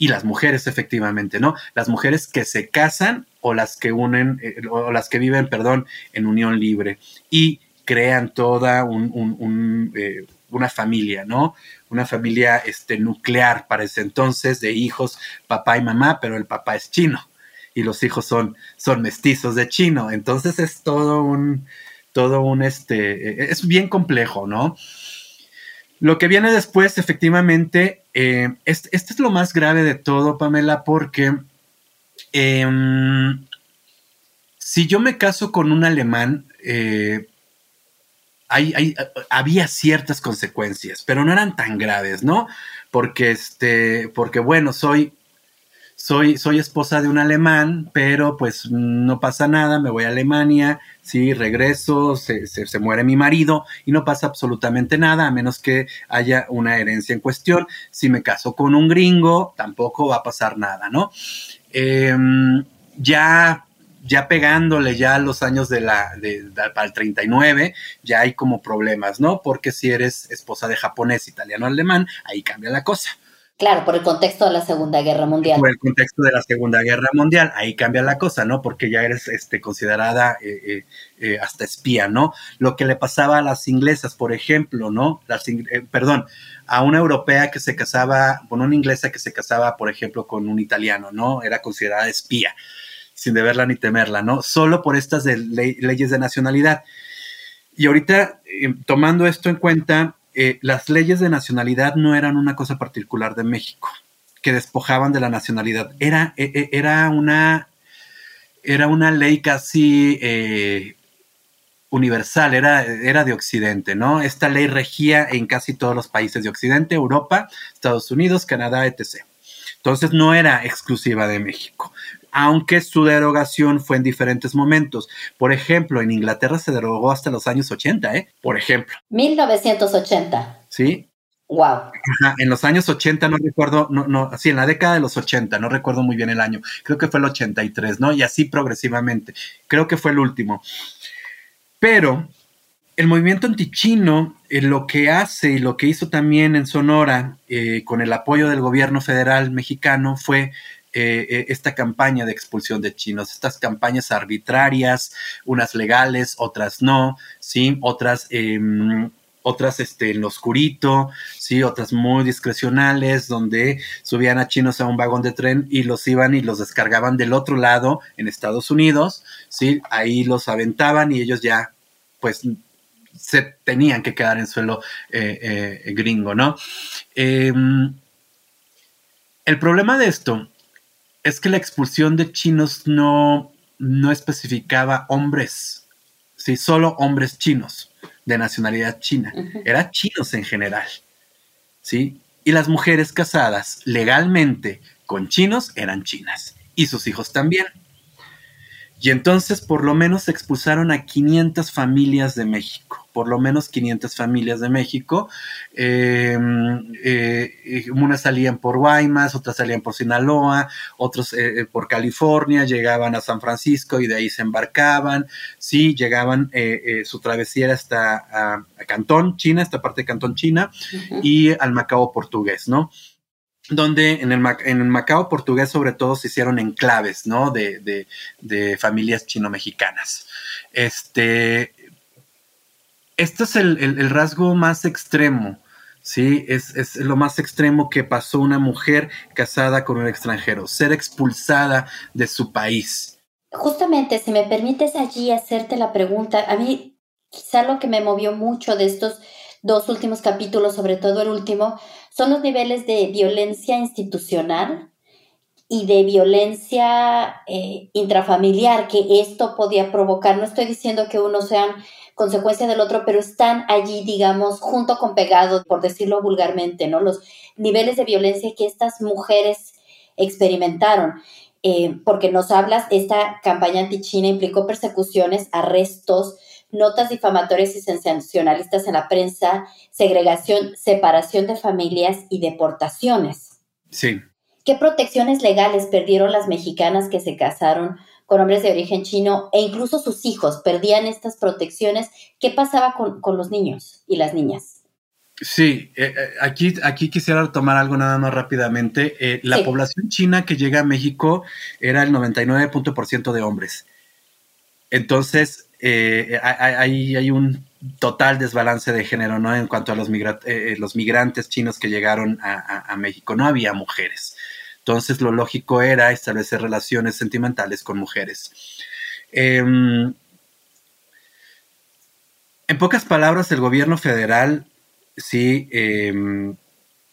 y las mujeres efectivamente, ¿no? Las mujeres que se casan o las que unen, eh, o las que viven, perdón, en unión libre y crean toda un, eh, una familia, ¿no? Una familia este, nuclear para ese entonces de hijos, papá y mamá, pero el papá es chino y los hijos son, son mestizos de chino. Entonces es todo un, todo un, este, e, es bien complejo, ¿no? Lo que viene después, efectivamente, este, es lo más grave de todo, Pamela, porque em, si yo me caso con un alemán, eh, había ciertas consecuencias, pero no eran tan graves, ¿no? Porque, este, porque bueno, soy soy, soy esposa de un alemán, pero pues no pasa nada, me voy a Alemania, sí, regreso, se, se, muere mi marido y no pasa absolutamente nada, a menos que haya una herencia en cuestión. Si me caso con un gringo, tampoco va a pasar nada, ¿no? Em, ya ya pegándole ya los años de la, de, para el 39, ya hay como problemas, ¿no? Porque si eres esposa de japonés, italiano, alemán, ahí cambia la cosa. Claro, por el contexto de la Segunda Guerra Mundial. Por el contexto de la Segunda Guerra Mundial, ahí cambia la cosa, ¿no? Porque ya eres este, considerada eh, eh, eh, hasta espía, ¿no? Lo que le pasaba a las inglesas, por ejemplo, ¿no? Las, perdón, a una europea que se casaba, con una inglesa que se casaba, por ejemplo, con un italiano, ¿no? Era considerada espía, sin deberla ni temerla, ¿no? Solo por estas leyes de nacionalidad. Y ahorita, tomando esto en cuenta, eh, las leyes de nacionalidad no eran una cosa particular de México, que despojaban de la nacionalidad. Era, e, e, era, una, era una ley casi eh, universal, era, era de Occidente, ¿no? Esta ley regía en casi todos los países de Occidente, Europa, Estados Unidos, Canadá, etc. Entonces no era exclusiva de México aunque su derogación fue en diferentes momentos. Por ejemplo, en Inglaterra se derogó hasta los años 80, ¿eh? Por ejemplo. 1980. Sí. Wow. en los años 80, no recuerdo, no, no, sí, en la década de los 80, no recuerdo muy bien el año, creo que fue el 83, ¿no? Y así progresivamente, creo que fue el último. Pero el movimiento antichino eh, lo que hace y lo que hizo también en Sonora, eh, con el apoyo del gobierno federal mexicano, fue eh, eh, esta campaña de expulsión de chinos, estas campañas arbitrarias, unas legales, otras no, ¿sí? Otras em, otras este, en lo oscurito, ¿sí? otras muy discrecionales, donde subían a chinos a un vagón de tren y los iban y los descargaban del otro lado en Estados Unidos, ¿sí? ahí los aventaban y ellos ya, pues, se tenían que quedar en suelo eh, gringo, ¿no? Em, el problema de esto es que la expulsión de chinos no, no especificaba hombres, ¿sí? solo hombres chinos de nacionalidad china, eran chinos en general, ¿sí? Y las mujeres casadas legalmente con chinos eran chinas, y sus hijos también. Y entonces por lo menos expulsaron a 500 familias de México, por lo menos 500 familias de México. Em, eh, eh, unas salían por Guaymas, otras salían por Sinaloa, otros eh, por California, llegaban a San Francisco y de ahí se embarcaban. Sí, llegaban, su travesía era hasta a, Cantón, China, esta parte de Cantón, China, y al Macao portugués, ¿no? Donde en el, en el, Macao portugués sobre todo se hicieron enclaves, ¿no? De, de, familias chino-mexicanas. Este, este es el, rasgo más extremo, ¿sí? Es, es, lo más extremo que pasó una mujer casada con un extranjero, ser expulsada de su país. Justamente, si me permites allí hacerte la pregunta, a mí quizá lo que me movió mucho de estos dos últimos capítulos, sobre todo el último, son los niveles de violencia institucional y de violencia eh, intrafamiliar que esto podía provocar. No estoy diciendo que uno sea consecuencia del otro, pero están allí, digamos, junto con pegado, por decirlo vulgarmente, ¿no? Los niveles de violencia que estas mujeres experimentaron. Eh, porque nos hablas, esta campaña anti-China implicó persecuciones, arrestos, notas difamatorias y sensacionalistas en la prensa, segregación, separación de familias y deportaciones. Sí. ¿Qué protecciones legales perdieron las mexicanas que se casaron con hombres de origen chino e incluso sus hijos perdían estas protecciones? ¿Qué pasaba con, los niños y las niñas? Sí, eh, eh, aquí, aquí quisiera tomar algo nada más rápidamente. Eh, la población china que llega a México era el 99% de hombres. Entonces, eh, hay, un total desbalance de género, ¿no? En cuanto a los, eh, los migrantes chinos que llegaron a, México, no había mujeres. Entonces, lo lógico era establecer relaciones sentimentales con mujeres. Em, en pocas palabras, el gobierno federal sí em,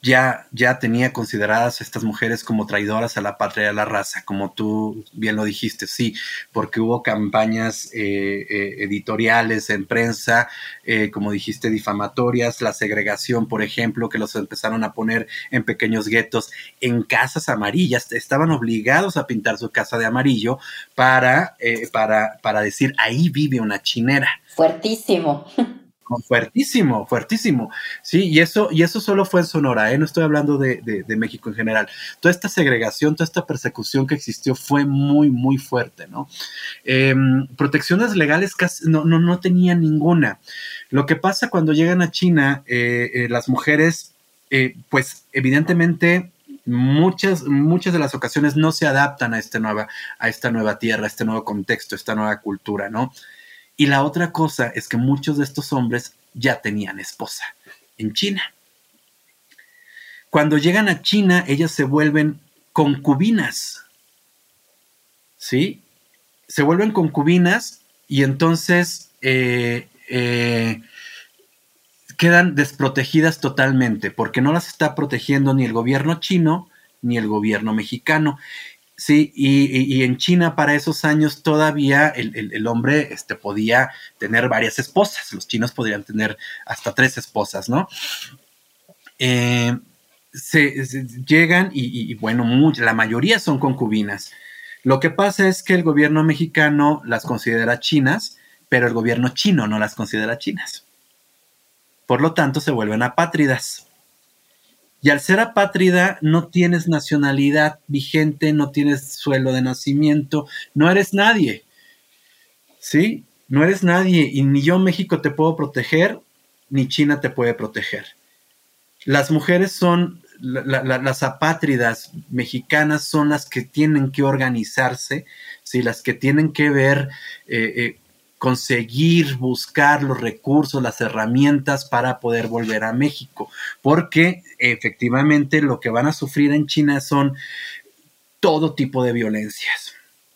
ya, ya tenía consideradas estas mujeres como traidoras a la patria y a la raza, como tú bien lo dijiste, sí, porque hubo campañas eh, eh, editoriales en prensa, eh, como dijiste, difamatorias, la segregación, por ejemplo, que los empezaron a poner en pequeños guetos, en casas amarillas, estaban obligados a pintar su casa de amarillo para, para, para decir, ahí vive una chinera. Fuertísimo. fuertísimo, fuertísimo. Sí, y eso, y eso solo fue en Sonora, ¿eh? no estoy hablando de, México en general. Toda esta segregación, toda esta persecución que existió fue muy, muy fuerte, ¿no? Em, protecciones legales casi no, no, no tenían ninguna. Lo que pasa cuando llegan a China, eh, eh, las mujeres, pues evidentemente muchas, muchas de las ocasiones no se adaptan a, este nueva, a esta nueva tierra, a este nuevo contexto, a esta nueva cultura, ¿no? Y la otra cosa es que muchos de estos hombres ya tenían esposa en China. Cuando llegan a China, ellas se vuelven concubinas. ¿Sí? Se vuelven concubinas y entonces eh, eh, quedan desprotegidas totalmente porque no las está protegiendo ni el gobierno chino ni el gobierno mexicano. Sí, y, en China para esos años todavía el, hombre este, podía tener varias esposas, los chinos podrían tener hasta tres esposas, ¿no? Eh, se, llegan y, bueno, la mayoría son concubinas. Lo que pasa es que el gobierno mexicano las considera chinas, pero el gobierno chino no las considera chinas. Por lo tanto, se vuelven apátridas. Y al ser apátrida no tienes nacionalidad vigente, no tienes suelo de nacimiento, no eres nadie. ¿Sí? No eres nadie y ni yo México te puedo proteger, ni China te puede proteger. Las mujeres son, las apátridas mexicanas son las que tienen que organizarse, ¿sí? las que tienen que ver eh, eh, conseguir buscar los recursos, las herramientas para poder volver a México, porque efectivamente lo que van a sufrir en China son todo tipo de violencias,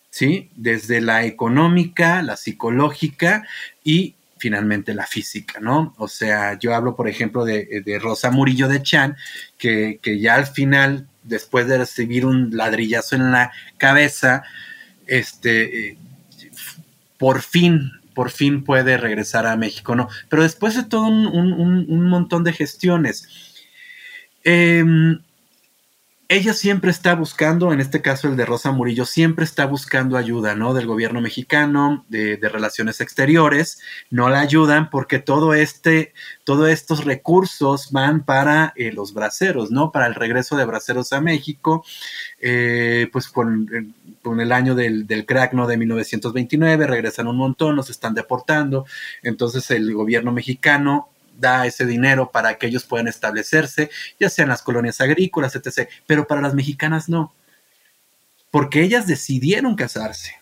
¿sí? Desde la económica, la psicológica y finalmente la física, ¿no? O sea, yo hablo, por ejemplo, de, Rosa Murillo de Chan, que, que, ya al final, después de recibir un ladrillazo en la cabeza, este, por fin, por fin puede regresar a México, ¿no? Pero después de todo un, montón de gestiones. Em, ella siempre está buscando, en este caso el de Rosa Murillo, siempre está buscando ayuda, ¿no? Del gobierno mexicano, de, relaciones exteriores, no la ayudan porque todo este, todos estos recursos van para eh, los braceros, ¿no? Para el regreso de braceros a México, eh, pues con, el año del, del, crack, ¿no? De 1929, regresan un montón, los están deportando, entonces el gobierno mexicano da ese dinero para que ellos puedan establecerse, ya sean las colonias agrícolas, etc. Pero para las mexicanas no, porque ellas decidieron casarse,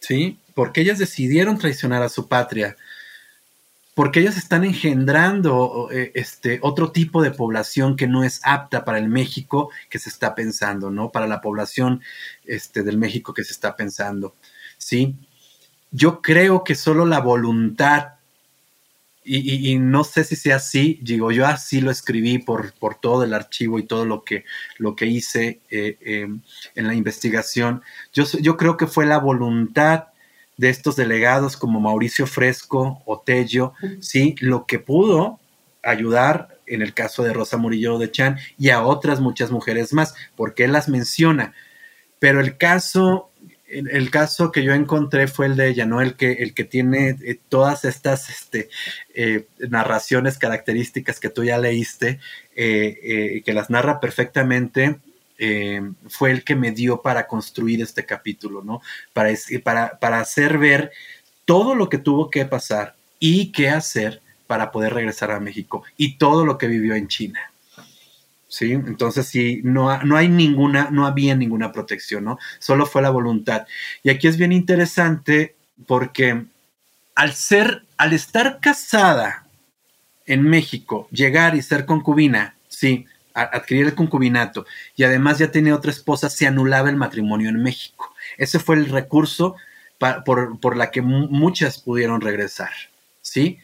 ¿sí? Porque ellas decidieron traicionar a su patria, porque ellas están engendrando eh, este, otro tipo de población que no es apta para el México que se está pensando, ¿no? Para la población este, del México que se está pensando, ¿sí? Yo creo que solo la voluntad y, no sé si sea así, digo, yo así lo escribí por, por todo el archivo y todo lo que, lo que hice eh, em, en la investigación. Yo, yo creo que fue la voluntad de estos delegados como Mauricio Fresco o Tello, sí, lo que pudo ayudar en el caso de Rosa Murillo de Chan y a otras muchas mujeres más, porque él las menciona. Pero el caso el, caso que yo encontré fue el de ella, ¿no? El que, el que tiene eh, todas estas este, eh, narraciones características que tú ya leíste, eh, que las narra perfectamente, fue el que me dio para construir este capítulo, ¿no? Para hacer ver todo lo que tuvo que pasar y qué hacer para poder regresar a México y todo lo que vivió en China. ¿Sí? Entonces, sí, no, no hay ninguna, no había ninguna protección, ¿no? Solo fue la voluntad. Y aquí es bien interesante porque al ser, al estar casada en México, llegar y ser concubina, sí, adquirir el concubinato y además ya tenía otra esposa, se anulaba el matrimonio en México. Ese fue el recurso por, por la que muchas pudieron regresar, ¿sí?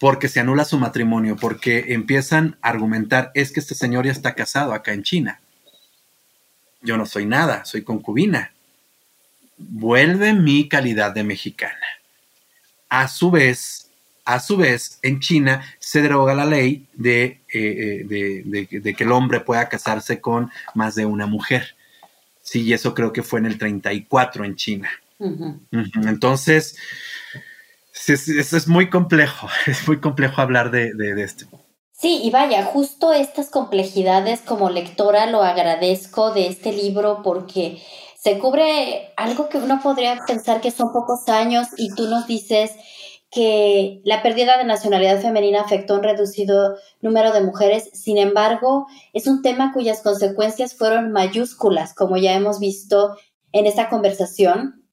Porque se anula su matrimonio, porque empiezan a argumentar, es que este señor ya está casado acá en China. Yo no soy nada, soy concubina. Vuelve mi calidad de mexicana. A su vez, a su vez, en China se deroga la ley de, eh, eh, de, que el hombre pueda casarse con más de una mujer. Sí, y eso creo que fue en el 34 en China. Entonces, Sí, es, es, muy complejo, es muy complejo hablar de, de, esto. Sí, y vaya, justo estas complejidades como lectora lo agradezco de este libro porque se cubre algo que uno podría pensar que son pocos años y tú nos dices que la pérdida de nacionalidad femenina afectó a un reducido número de mujeres, sin embargo, es un tema cuyas consecuencias fueron mayúsculas, como ya hemos visto en esta conversación,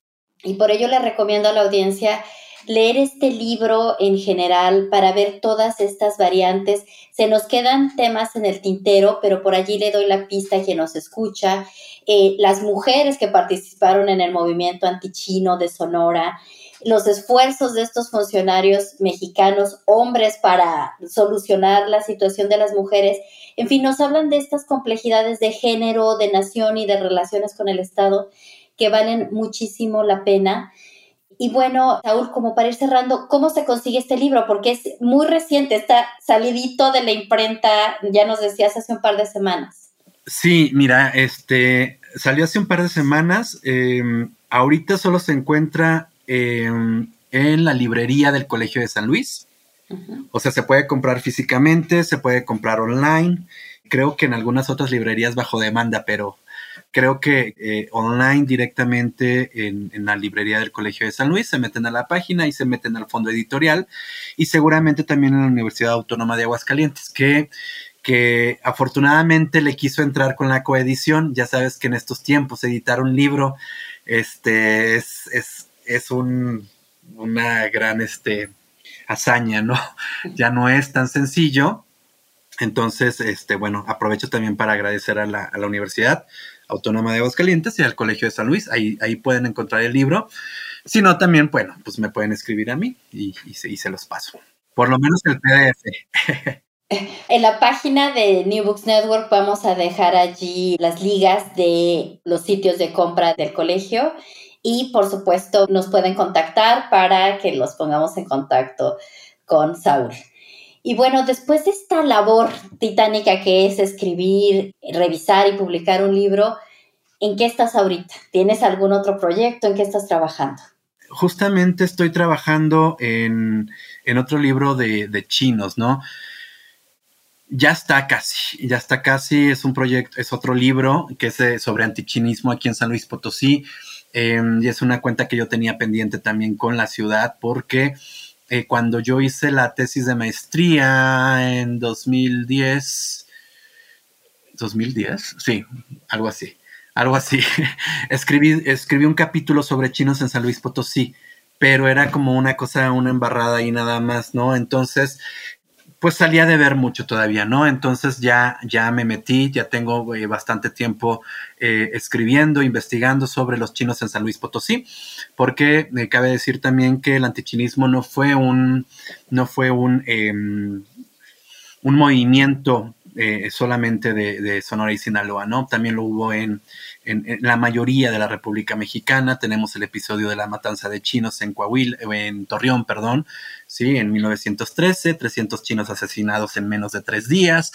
y por ello le recomiendo a la audiencia leer este libro en general para ver todas estas variantes. Se nos quedan temas en el tintero, pero por allí le doy la pista a quien nos escucha. Eh, las mujeres que participaron en el movimiento antichino de Sonora, los esfuerzos de estos funcionarios mexicanos, hombres, para solucionar la situación de las mujeres. En fin, nos hablan de estas complejidades de género, de nación y de relaciones con el Estado que valen muchísimo la pena. Y bueno, Saúl, como para ir cerrando, ¿cómo se consigue este libro? Porque es muy reciente, está salidito de la imprenta, ya nos decías hace un par de semanas. Sí, mira, este salió hace un par de semanas. Em, ahorita solo se encuentra em, en la librería del Colegio de San Luis. O sea, se puede comprar físicamente, se puede comprar online. Creo que en algunas otras librerías bajo demanda, pero creo que eh, online directamente en, la librería del Colegio de San Luis, se meten a la página y se meten al fondo editorial y seguramente también en la Universidad Autónoma de Aguascalientes, que, que afortunadamente le quiso entrar con la coedición. Ya sabes que en estos tiempos editar un libro este, es, es, es un una gran este, hazaña, ¿no? Ya no es tan sencillo. Entonces, este, bueno, aprovecho también para agradecer a la, a la Universidad Autónoma de Aguascalientes y al Colegio de San Luis. Ahí, ahí pueden encontrar el libro. Si no, también, bueno, pues me pueden escribir a mí y, se, y se los paso. Por lo menos el PDF. En la página de New Books Network vamos a dejar allí las ligas de los sitios de compra del colegio y por supuesto nos pueden contactar para que los pongamos en contacto con Saúl. Y bueno, después de esta labor titánica que es escribir, revisar y publicar un libro, ¿en qué estás ahorita? ¿Tienes algún otro proyecto? ¿En qué estás trabajando? Justamente estoy trabajando en, otro libro de, chinos, ¿no? Ya está casi, ya está casi, es un proyecto, es otro libro que es de, sobre antichinismo aquí en San Luis Potosí, eh, y es una cuenta que yo tenía pendiente también con la ciudad, porque eh, cuando yo hice la tesis de maestría en 2010, 2010, sí, algo así, algo así, escribí, escribí un capítulo sobre chinos en San Luis Potosí, pero era como una cosa, una embarrada y nada más, ¿no? Entonces, pues salía de ver mucho todavía, ¿no? Entonces ya, ya me metí, ya tengo eh, bastante tiempo eh, escribiendo, investigando sobre los chinos en San Luis Potosí, porque me cabe decir también que el antichinismo no fue un, no fue un, eh, un movimiento eh, solamente de, de, Sonora y Sinaloa, ¿no? También lo hubo en, en, en, la mayoría de la República Mexicana. Tenemos el episodio de la matanza de chinos en Coahuila, en Torreón, perdón, sí, en 1913, 300 chinos asesinados en menos de tres días.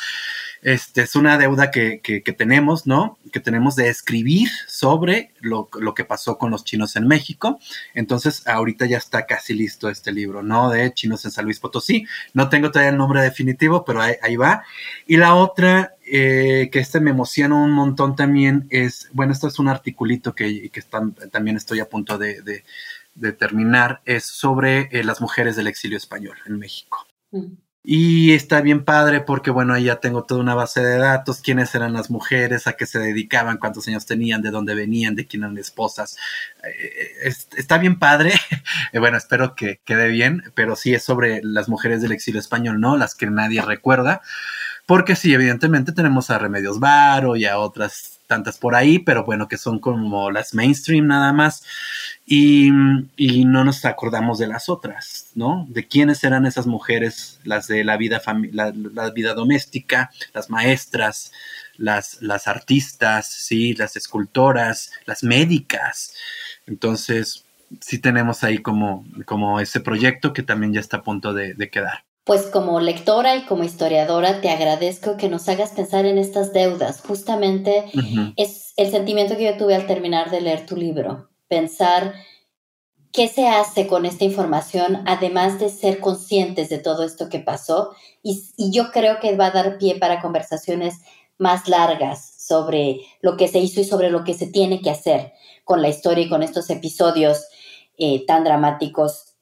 Este es una deuda que, tenemos, ¿no? Que tenemos de escribir sobre lo, que pasó con los chinos en México. Entonces, ahorita ya está casi listo este libro, ¿no? De chinos en San Luis Potosí. No tengo todavía el nombre definitivo, pero ahí, va. Y la otra, eh, que este me emociona un montón también, es, bueno, esto es un articulito que, también estoy a punto de terminar, es sobre eh, las mujeres del exilio español en México. Mm. Y está bien padre porque, bueno, ahí ya tengo toda una base de datos, quiénes eran las mujeres, a qué se dedicaban, cuántos años tenían, de dónde venían, de quién eran esposas. Eh, está bien padre. bueno, espero que quede bien, pero sí es sobre las mujeres del exilio español, ¿no? Las que nadie recuerda. Porque sí, evidentemente tenemos a Remedios Varo y a otras tantas por ahí, pero bueno, que son como las mainstream nada más. Y, y, no nos acordamos de las otras, ¿no? De quiénes eran esas mujeres, las de la vida, la, la, vida doméstica, las maestras, las, las artistas, ¿sí? Las escultoras, las médicas. Entonces, sí tenemos ahí como, como ese proyecto que también ya está a punto de, de quedar. Pues como lectora y como historiadora te agradezco que nos hagas pensar en estas deudas. Justamente uh -huh. es el sentimiento que yo tuve al terminar de leer tu libro. Pensar qué se hace con esta información, además de ser conscientes de todo esto que pasó. Y, yo creo que va a dar pie para conversaciones más largas sobre lo que se hizo y sobre lo que se tiene que hacer con la historia y con estos episodios eh, tan dramáticos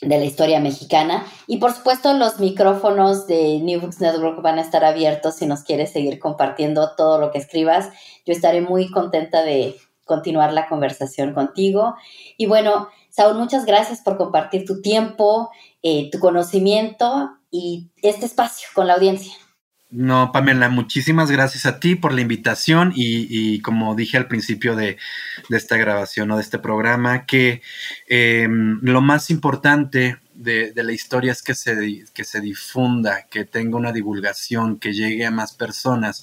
de la historia mexicana. Y por supuesto los micrófonos de New Books Network van a estar abiertos si nos quieres seguir compartiendo todo lo que escribas. Yo estaré muy contenta de continuar la conversación contigo. Y bueno, Saúl, muchas gracias por compartir tu tiempo, eh, tu conocimiento y este espacio con la audiencia. No, Pamela, muchísimas gracias a ti por la invitación y, como dije al principio de, esta grabación o de este programa, que eh, lo más importante de, de, la historia es que se, que se difunda, que tenga una divulgación, que llegue a más personas,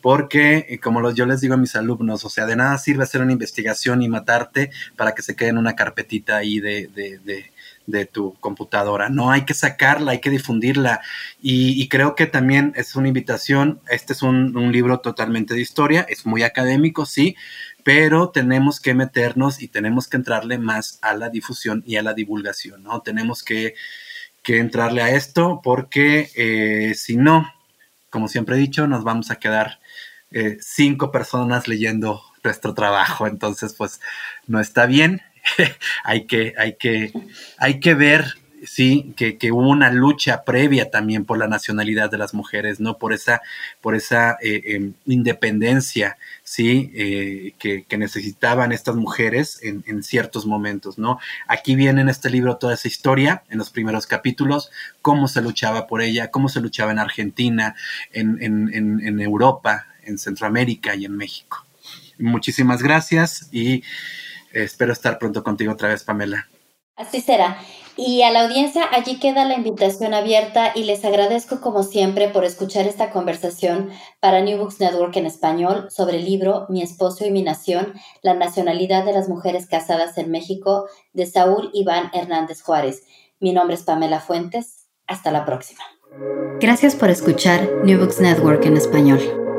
porque eh, como los, yo les digo a mis alumnos, o sea, de nada sirve hacer una investigación y matarte para que se quede en una carpetita ahí de, de, de tu computadora. No hay que sacarla, hay que difundirla. Y, y creo que también es una invitación. Este es un, un, libro totalmente de historia, es muy académico, sí, pero tenemos que meternos y tenemos que entrarle más a la difusión y a la divulgación, ¿no? Tenemos que, que entrarle a esto porque eh, si no, como siempre he dicho, nos vamos a quedar eh, cinco personas leyendo nuestro trabajo. Entonces, pues no está bien hay, que, hay, que, hay que ver sí, que, hubo una lucha previa también por la nacionalidad de las mujeres, ¿no? Por esa, por esa eh, em, independencia, sí, eh, que, necesitaban estas mujeres en, ciertos momentos, ¿no? Aquí viene en este libro toda esa historia, en los primeros capítulos, cómo se luchaba por ella, cómo se luchaba en Argentina, en, en Europa, en Centroamérica y en México. Muchísimas gracias y espero estar pronto contigo otra vez, Pamela. Así será. Y a la audiencia, allí queda la invitación abierta y les agradezco como siempre por escuchar esta conversación para New Books Network en español sobre el libro Mi esposo y mi nación, la nacionalidad de las mujeres casadas en México de Saúl Iván Hernández Juárez. Mi nombre es Pamela Fuentes. Hasta la próxima. Gracias por escuchar New Books Network en español.